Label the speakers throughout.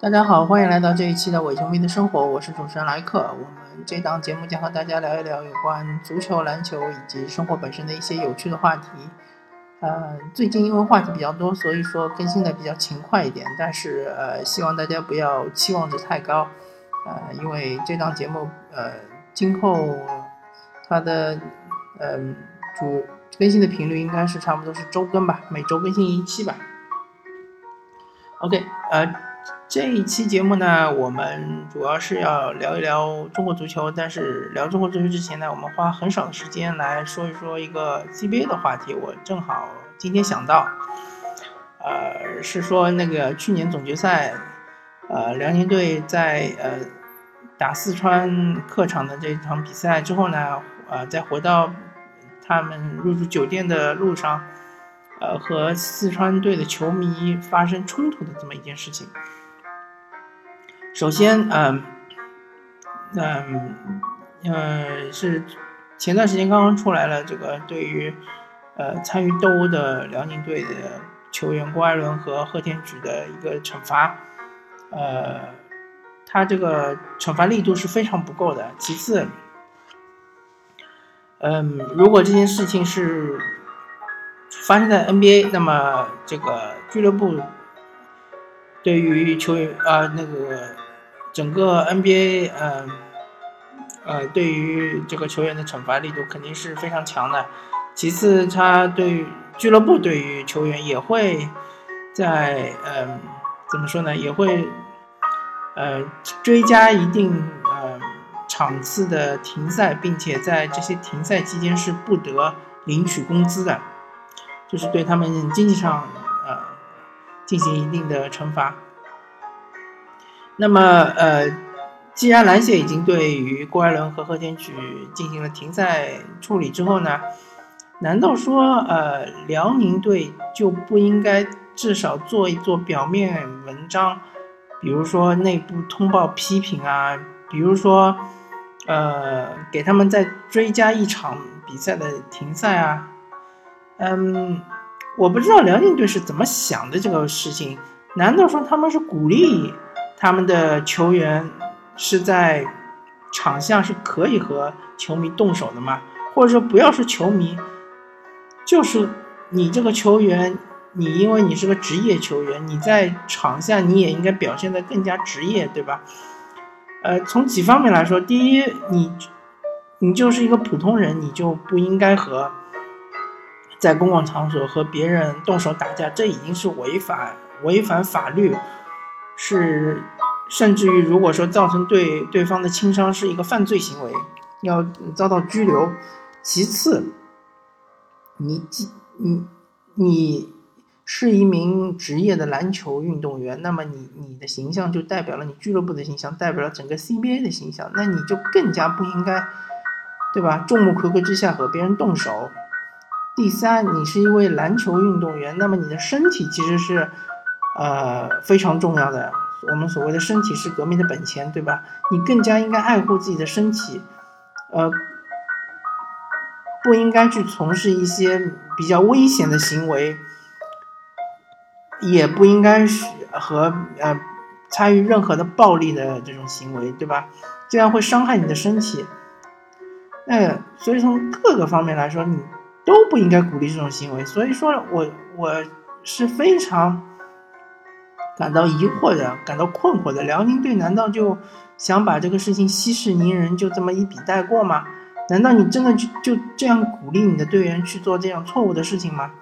Speaker 1: 大家好，欢迎来到这一期的伪球迷的生活，我是主持人莱克。我们这档节目将和大家聊一聊有关足球、篮球以及生活本身的一些有趣的话题。呃，最近因为话题比较多，所以说更新的比较勤快一点，但是呃，希望大家不要期望值太高。呃，因为这档节目呃，今后它的嗯主更新的频率应该是差不多是周更吧，每周更新一期吧。OK，呃。这一期节目呢，我们主要是要聊一聊中国足球。但是聊中国足球之前呢，我们花很少的时间来说一说一个 CBA 的话题。我正好今天想到，呃，是说那个去年总决赛，呃，辽宁队在呃打四川客场的这场比赛之后呢，呃，再回到他们入住酒店的路上，呃，和四川队的球迷发生冲突的这么一件事情。首先，嗯，嗯，呃，是前段时间刚刚出来了，这个对于呃参与斗殴的辽宁队的球员郭艾伦和贺天举的一个惩罚，呃，他这个惩罚力度是非常不够的。其次，嗯，如果这件事情是发生在 NBA，那么这个俱乐部对于球员啊那个。整个 NBA，呃，呃，对于这个球员的惩罚力度肯定是非常强的。其次，他对俱乐部对于球员也会在，嗯，怎么说呢？也会，呃，追加一定场次的停赛，并且在这些停赛期间是不得领取工资的，就是对他们经济上，呃，进行一定的惩罚。那么，呃，既然篮协已经对于郭艾伦和贺天举进行了停赛处理之后呢，难道说，呃，辽宁队就不应该至少做一做表面文章，比如说内部通报批评啊，比如说，呃，给他们再追加一场比赛的停赛啊？嗯，我不知道辽宁队是怎么想的这个事情，难道说他们是鼓励？他们的球员是在场下是可以和球迷动手的吗？或者说，不要说球迷，就是你这个球员，你因为你是个职业球员，你在场下你也应该表现的更加职业，对吧？呃，从几方面来说，第一，你你就是一个普通人，你就不应该和在公共场所和别人动手打架，这已经是违反违反法律。是，甚至于如果说造成对对方的轻伤，是一个犯罪行为，要遭到拘留。其次，你你你是一名职业的篮球运动员，那么你你的形象就代表了你俱乐部的形象，代表了整个 CBA 的形象，那你就更加不应该，对吧？众目睽睽之下和别人动手。第三，你是一位篮球运动员，那么你的身体其实是。呃，非常重要的，我们所谓的身体是革命的本钱，对吧？你更加应该爱护自己的身体，呃，不应该去从事一些比较危险的行为，也不应该是和呃参与任何的暴力的这种行为，对吧？这样会伤害你的身体。那所以从各个方面来说，你都不应该鼓励这种行为。所以说我我是非常。感到疑惑的，感到困惑的，辽宁队难道就想把这个事情息事宁人，就这么一笔带过吗？难道你真的就就这样鼓励你的队员去做这样错误的事情吗？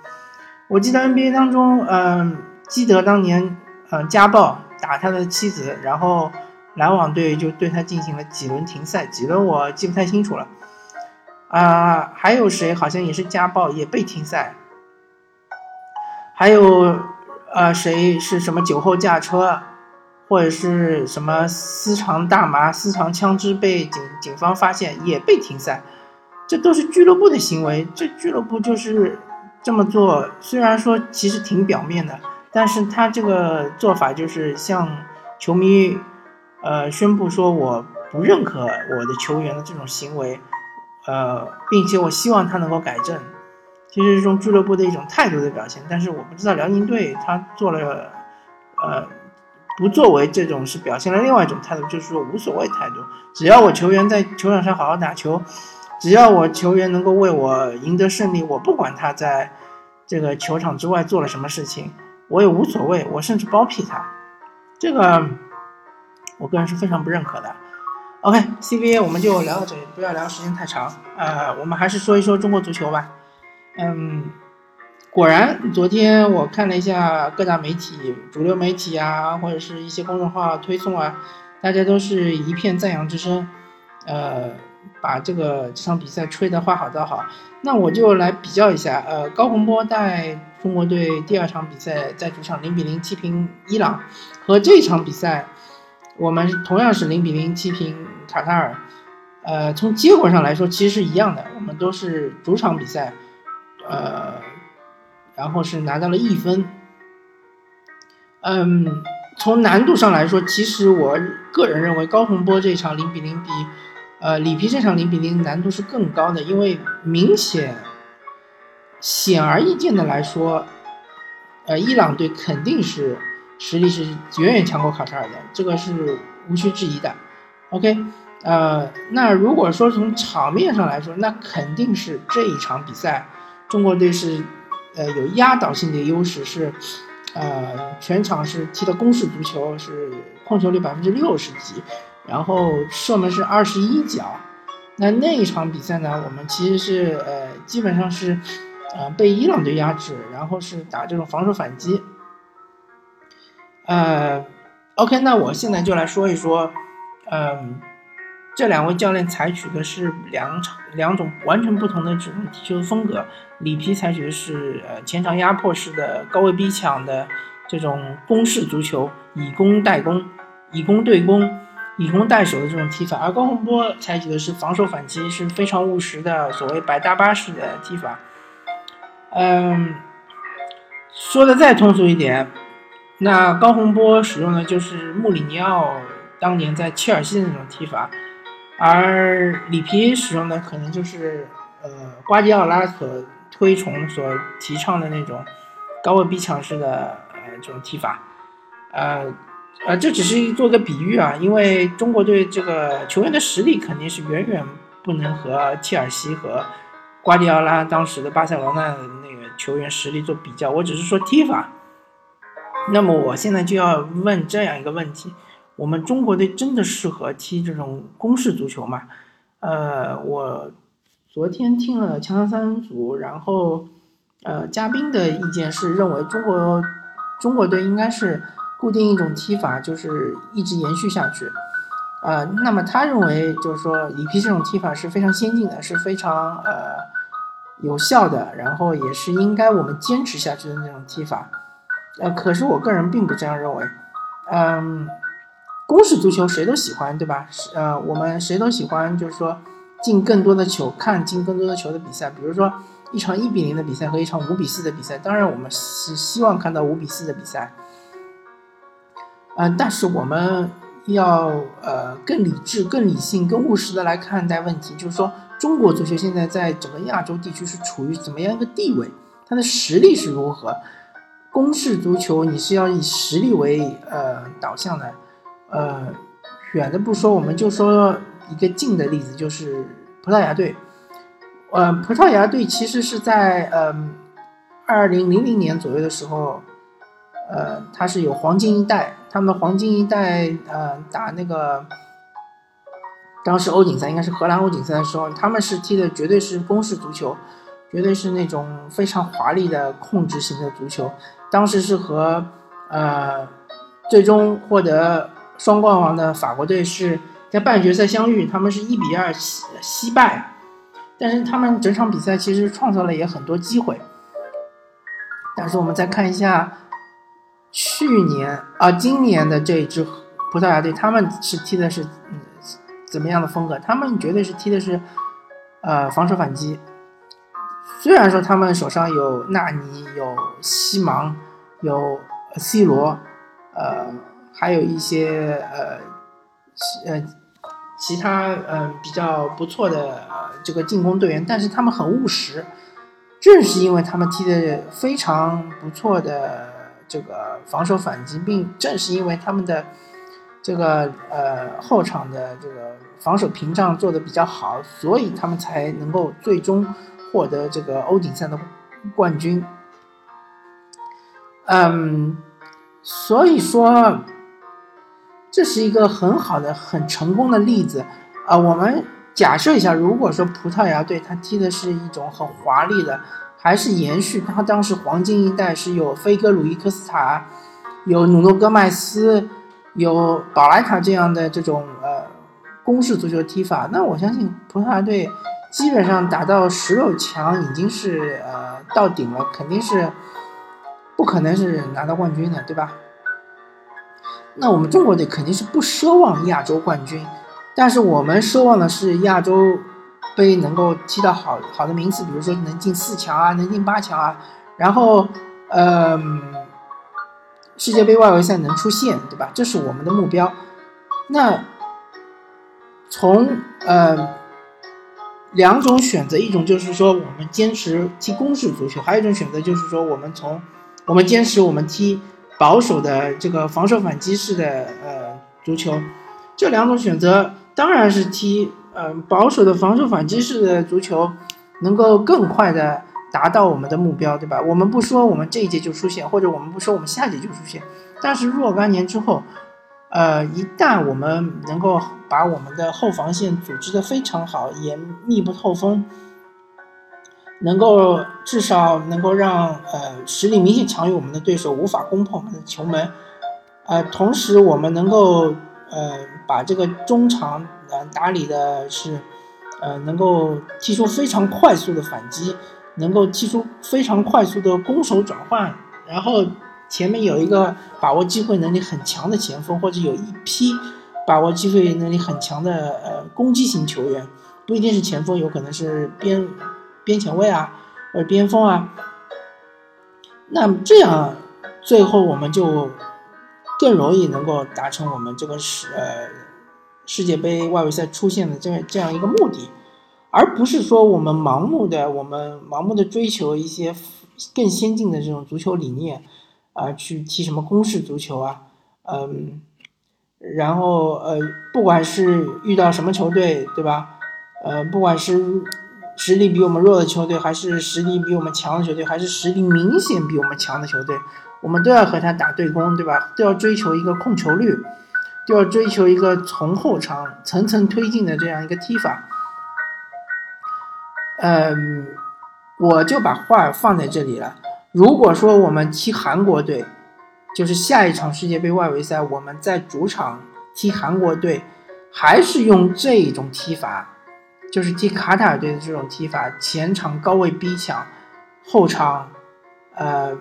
Speaker 1: 我记得 NBA 当中，嗯，基德当年，嗯，家暴打他的妻子，然后篮网队就对他进行了几轮停赛，几轮我记不太清楚了。啊，还有谁好像也是家暴也被停赛，还有。呃，谁是什么酒后驾车，或者是什么私藏大麻、私藏枪支被警警方发现也被停赛，这都是俱乐部的行为。这俱乐部就是这么做，虽然说其实挺表面的，但是他这个做法就是向球迷，呃，宣布说我不认可我的球员的这种行为，呃，并且我希望他能够改正。其实是种俱乐部的一种态度的表现。但是我不知道辽宁队他做了，呃，不作为这种是表现了另外一种态度，就是说无所谓态度，只要我球员在球场上好好打球，只要我球员能够为我赢得胜利，我不管他在这个球场之外做了什么事情，我也无所谓，我甚至包庇他，这个我个人是非常不认可的。OK，CBA 我们就聊到这里，不要聊时间太长。呃，我们还是说一说中国足球吧。嗯，果然，昨天我看了一下各大媒体、主流媒体啊，或者是一些公众号推送啊，大家都是一片赞扬之声。呃，把这个这场比赛吹得花好造好。那我就来比较一下，呃，高洪波带中国队第二场比赛在主场零比零击平伊朗，和这场比赛。我们同样是零比零击平卡塔尔，呃，从结果上来说其实是一样的，我们都是主场比赛，呃，然后是拿到了一分。嗯，从难度上来说，其实我个人认为高洪波这场零比零比，呃，里皮这场零比零难度是更高的，因为明显显而易见的来说，呃，伊朗队肯定是。实力是远远强过卡塔尔的，这个是无需质疑的。OK，呃，那如果说从场面上来说，那肯定是这一场比赛，中国队是呃有压倒性的优势，是呃全场是踢的攻势足球，是控球率百分之六十几，然后射门是二十一脚。那那一场比赛呢，我们其实是呃基本上是呃被伊朗队压制，然后是打这种防守反击。呃，OK，那我现在就来说一说，嗯，这两位教练采取的是两场两种完全不同的这种踢球风格。里皮采取的是呃前场压迫式的高位逼抢的这种攻势足球，以攻代攻，以攻对攻，以攻代守的这种踢法。而高洪波采取的是防守反击，是非常务实的所谓白搭八式的踢法。嗯，说的再通俗一点。那高洪波使用的就是穆里尼奥当年在切尔西的那种踢法，而里皮使用的可能就是呃瓜迪奥拉所推崇、所提倡的那种高位逼抢式的呃这种踢法，呃呃这只是做个比喻啊，因为中国队这个球员的实力肯定是远远不能和切尔西和瓜迪奥拉当时的巴塞罗那那个球员实力做比较，我只是说踢法。那么我现在就要问这样一个问题：我们中国队真的适合踢这种攻势足球吗？呃，我昨天听了强三组，然后呃，嘉宾的意见是认为中国中国队应该是固定一种踢法，就是一直延续下去。呃，那么他认为就是说里皮这种踢法是非常先进的，是非常呃有效的，然后也是应该我们坚持下去的那种踢法。呃，可是我个人并不这样认为，嗯，攻势足球谁都喜欢，对吧？呃，我们谁都喜欢，就是说进更多的球，看进更多的球的比赛。比如说一场一比零的比赛和一场五比四的比赛，当然我们是希望看到五比四的比赛。嗯，但是我们要呃更理智、更理性、更务实的来看待问题，就是说中国足球现在在整个亚洲地区是处于怎么样一个地位，它的实力是如何？攻势足球，你是要以实力为呃导向的，呃，远的不说，我们就说一个近的例子，就是葡萄牙队。呃，葡萄牙队其实是在呃二零零零年左右的时候，呃，它是有黄金一代，他们的黄金一代呃打那个当时欧锦赛应该是荷兰欧锦赛的时候，他们是踢的绝对是攻势足球。绝对是那种非常华丽的控制型的足球，当时是和呃最终获得双冠王的法国队是在半决赛相遇，他们是一比二惜惜败，但是他们整场比赛其实创造了也很多机会。但是我们再看一下去年啊今年的这一支葡萄牙队，他们是踢的是嗯怎么样的风格？他们绝对是踢的是呃防守反击。虽然说他们手上有纳尼、有西芒、有 C 罗，呃，还有一些呃，呃，其他呃比较不错的这个进攻队员，但是他们很务实，正是因为他们踢的非常不错的这个防守反击，并正是因为他们的这个呃后场的这个防守屏障做的比较好，所以他们才能够最终获得这个欧锦赛的冠军。嗯，所以说这是一个很好的、很成功的例子啊。我们假设一下，如果说葡萄牙队他踢的是一种很华丽的，还是延续他当时黄金一代是有飞哥、鲁伊科斯塔、有努诺戈麦斯、有宝莱塔这样的这种呃攻势足球踢法，那我相信葡萄牙队基本上打到十六强已经是呃到顶了，肯定是。不可能是拿到冠军的，对吧？那我们中国队肯定是不奢望亚洲冠军，但是我们奢望的是亚洲杯能够踢到好好的名次，比如说能进四强啊，能进八强啊，然后，呃，世界杯外围赛能出线，对吧？这是我们的目标。那从呃两种选择，一种就是说我们坚持踢攻势足球，还有一种选择就是说我们从我们坚持我们踢保守的这个防守反击式的呃足球，这两种选择当然是踢呃保守的防守反击式的足球，能够更快的达到我们的目标，对吧？我们不说我们这一届就出现，或者我们不说我们下届就出现，但是若干年之后，呃，一旦我们能够把我们的后防线组织的非常好，也密不透风。能够至少能够让呃实力明显强于我们的对手无法攻破我们的球门，呃，同时我们能够呃把这个中场呃打理的是呃能够踢出非常快速的反击，能够踢出非常快速的攻守转换，然后前面有一个把握机会能力很强的前锋，或者有一批把握机会能力很强的呃攻击型球员，不一定是前锋，有可能是边。边前卫啊，或者边锋啊，那这样最后我们就更容易能够达成我们这个世呃世界杯外围赛出现的这这样一个目的，而不是说我们盲目的我们盲目的追求一些更先进的这种足球理念啊，去踢什么攻势足球啊，嗯，然后呃，不管是遇到什么球队，对吧？呃，不管是。实力比我们弱的球队，还是实力比我们强的球队，还是实力明显比我们强的球队，我们都要和他打对攻，对吧？都要追求一个控球率，都要追求一个从后场层层推进的这样一个踢法。嗯，我就把话放在这里了。如果说我们踢韩国队，就是下一场世界杯外围赛，我们在主场踢韩国队，还是用这种踢法。就是踢卡塔尔队的这种踢法，前场高位逼抢，后场，呃，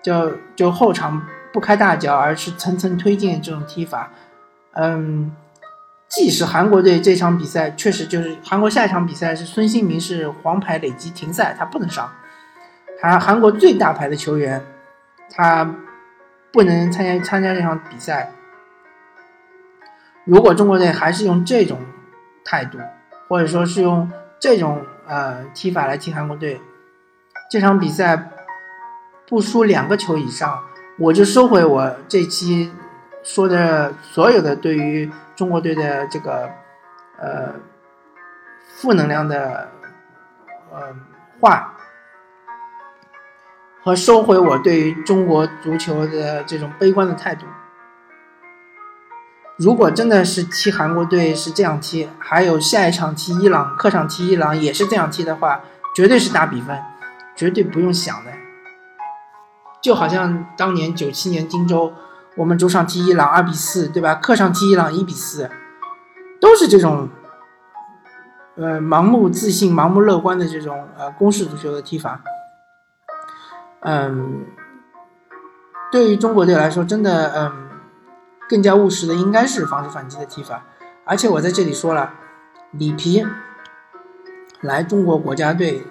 Speaker 1: 就就后场不开大脚，而是层层推进这种踢法，嗯，即使韩国队这场比赛确实就是韩国下一场比赛是孙兴民是黄牌累积停赛，他不能上，韩韩国最大牌的球员，他不能参加参加这场比赛。如果中国队还是用这种态度，或者说是用这种呃踢法来踢韩国队，这场比赛不输两个球以上，我就收回我这期说的所有的对于中国队的这个呃负能量的呃话，和收回我对于中国足球的这种悲观的态度。如果真的是踢韩国队是这样踢，还有下一场踢伊朗，客场踢伊朗也是这样踢的话，绝对是大比分，绝对不用想的。就好像当年九七年荆州，我们主场踢伊朗二比四，对吧？客场踢伊朗一比四，都是这种，呃，盲目自信、盲目乐观的这种呃攻势足球的踢法。嗯，对于中国队来说，真的，嗯。更加务实的应该是防守反击的踢法，而且我在这里说了，里皮来中国国家队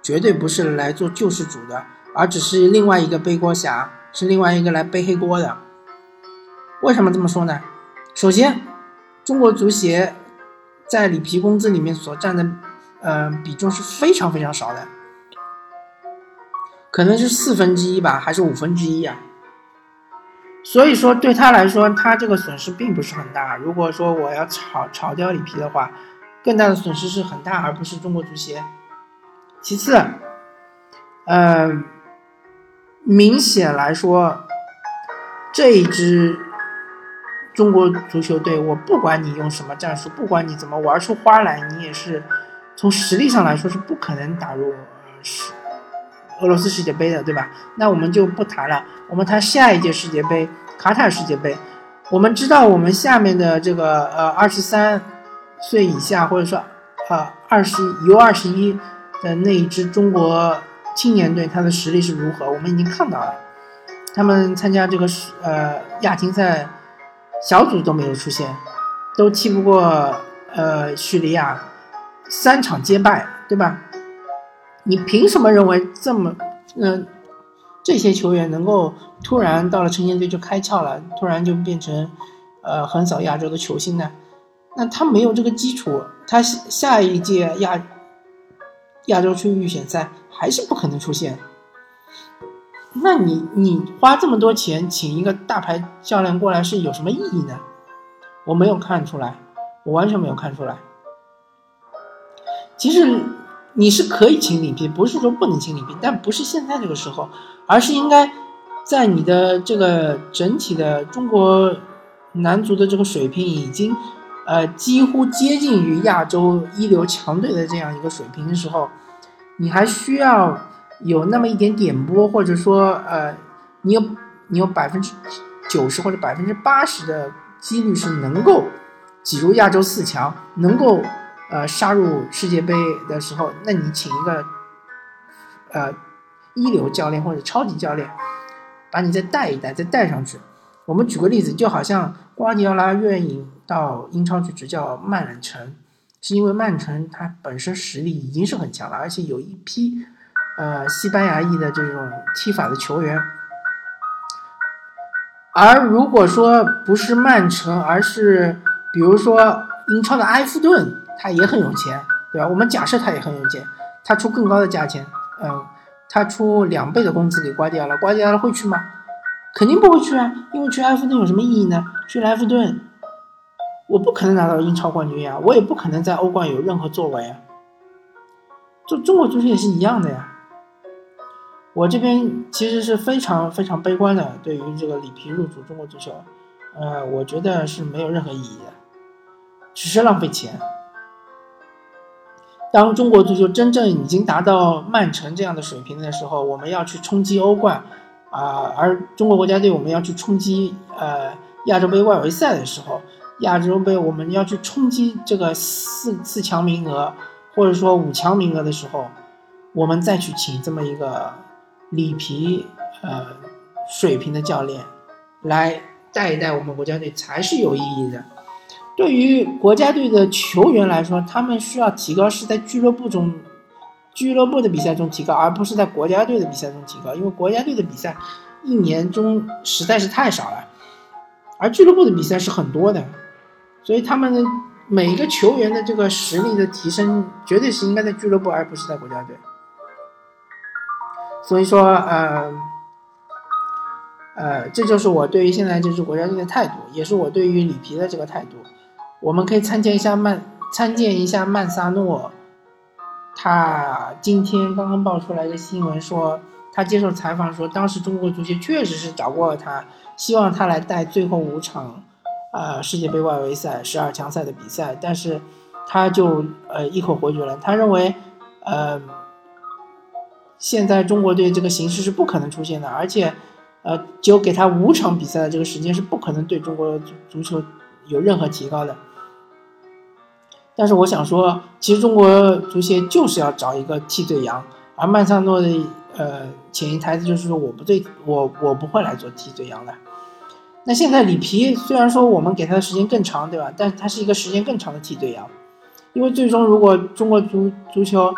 Speaker 1: 绝对不是来做救世主的，而只是另外一个背锅侠，是另外一个来背黑锅的。为什么这么说呢？首先，中国足协在里皮工资里面所占的呃比重是非常非常少的，可能是四分之一吧，还是五分之一啊？所以说对他来说，他这个损失并不是很大。如果说我要炒炒掉里皮的话，更大的损失是很大，而不是中国足协。其次，呃，明显来说，这一支中国足球队，我不管你用什么战术，不管你怎么玩出花来，你也是从实力上来说是不可能打入世俄罗斯世界杯的，对吧？那我们就不谈了，我们谈下一届世界杯——卡塔尔世界杯。我们知道，我们下面的这个呃二十三岁以下，或者说呃二十 U 二十一的那一支中国青年队，他的实力是如何？我们已经看到了，他们参加这个呃亚青赛小组都没有出现，都踢不过呃叙利亚，三场皆败，对吧？你凭什么认为这么，嗯，这些球员能够突然到了成年队就开窍了，突然就变成，呃，横扫亚洲的球星呢？那他没有这个基础，他下一届亚亚洲区预选赛还是不可能出现。那你你花这么多钱请一个大牌教练过来是有什么意义呢？我没有看出来，我完全没有看出来。其实。你是可以请里皮，不是说不能请里皮，但不是现在这个时候，而是应该在你的这个整体的中国男足的这个水平已经，呃，几乎接近于亚洲一流强队的这样一个水平的时候，你还需要有那么一点点波，或者说，呃，你有你有百分之九十或者百分之八十的几率是能够挤入亚洲四强，能够。呃，杀入世界杯的时候，那你请一个呃一流教练或者超级教练，把你再带一带，再带上去。我们举个例子，就好像瓜迪奥拉愿意到英超去执教曼城，是因为曼城它本身实力已经是很强了，而且有一批呃西班牙裔的这种踢法的球员。而如果说不是曼城，而是比如说英超的埃弗顿。他也很有钱，对吧？我们假设他也很有钱，他出更高的价钱，嗯，他出两倍的工资给瓜迪奥拉，瓜迪奥拉会去吗？肯定不会去啊，因为去埃弗顿有什么意义呢？去埃弗顿，我不可能拿到英超冠军呀，我也不可能在欧冠有任何作为啊。就中国足球也是一样的呀。我这边其实是非常非常悲观的，对于这个里皮入主中国足球，呃，我觉得是没有任何意义的，只是浪费钱。当中国足球真正已经达到曼城这样的水平的时候，我们要去冲击欧冠，啊，而中国国家队我们要去冲击呃亚洲杯外围赛的时候，亚洲杯我们要去冲击这个四四强名额或者说五强名额的时候，我们再去请这么一个里皮呃水平的教练来带一带我们国家队才是有意义的。对于国家队的球员来说，他们需要提高是在俱乐部中、俱乐部的比赛中提高，而不是在国家队的比赛中提高。因为国家队的比赛一年中实在是太少了，而俱乐部的比赛是很多的，所以他们的每一个球员的这个实力的提升，绝对是应该在俱乐部，而不是在国家队。所以说，呃，呃，这就是我对于现在这支国家队的态度，也是我对于里皮的这个态度。我们可以参见一下曼参见一下曼萨诺，他今天刚刚爆出来的新闻说，他接受采访说，当时中国足协确实是找过他，希望他来带最后五场，呃世界杯外围赛十二强赛的比赛，但是他就呃一口回绝了，他认为，呃，现在中国队这个形势是不可能出现的，而且，呃，就给他五场比赛的这个时间是不可能对中国足球有任何提高的。但是我想说，其实中国足协就是要找一个替罪羊，而曼萨诺的呃潜移台词就是说我不对，我我不会来做替罪羊的。那现在里皮虽然说我们给他的时间更长，对吧？但是他是一个时间更长的替罪羊，因为最终如果中国足足球，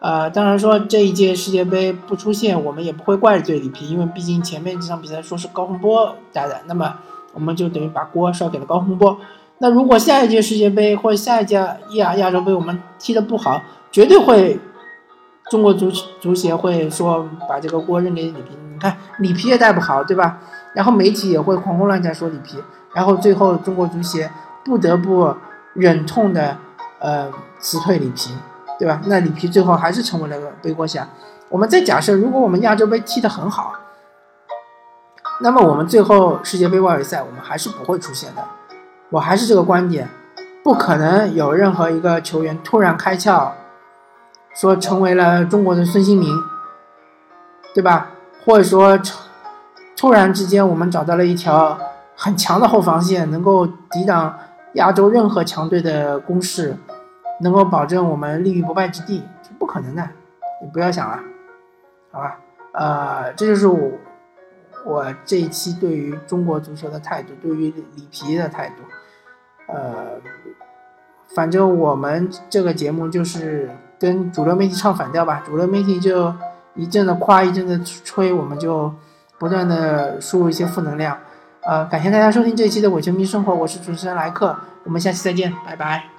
Speaker 1: 呃，当然说这一届世界杯不出现，我们也不会怪罪里皮，因为毕竟前面这场比赛说是高洪波带的，那么我们就等于把锅甩给了高洪波。那如果下一届世界杯或下一届亚亚洲杯我们踢得不好，绝对会中国足足协会说把这个锅扔给里皮，你看里皮也带不好，对吧？然后媒体也会狂轰乱炸说里皮，然后最后中国足协不得不忍痛的呃辞退里皮，对吧？那里皮最后还是成为了个背锅侠。我们再假设，如果我们亚洲杯踢得很好，那么我们最后世界杯外围赛我们还是不会出现的。我还是这个观点，不可能有任何一个球员突然开窍。说成为了中国的孙兴民，对吧？或者说，突然之间我们找到了一条很强的后防线，能够抵挡亚洲任何强队的攻势，能够保证我们立于不败之地，是不可能的。你不要想了，好吧？呃，这就是我我这一期对于中国足球的态度，对于里皮的态度。呃，反正我们这个节目就是。跟主流媒体唱反调吧，主流媒体就一阵的夸，一阵的吹，我们就不断的输入一些负能量。呃，感谢大家收听这一期的伪球迷生活，我是主持人莱克，我们下期再见，拜拜。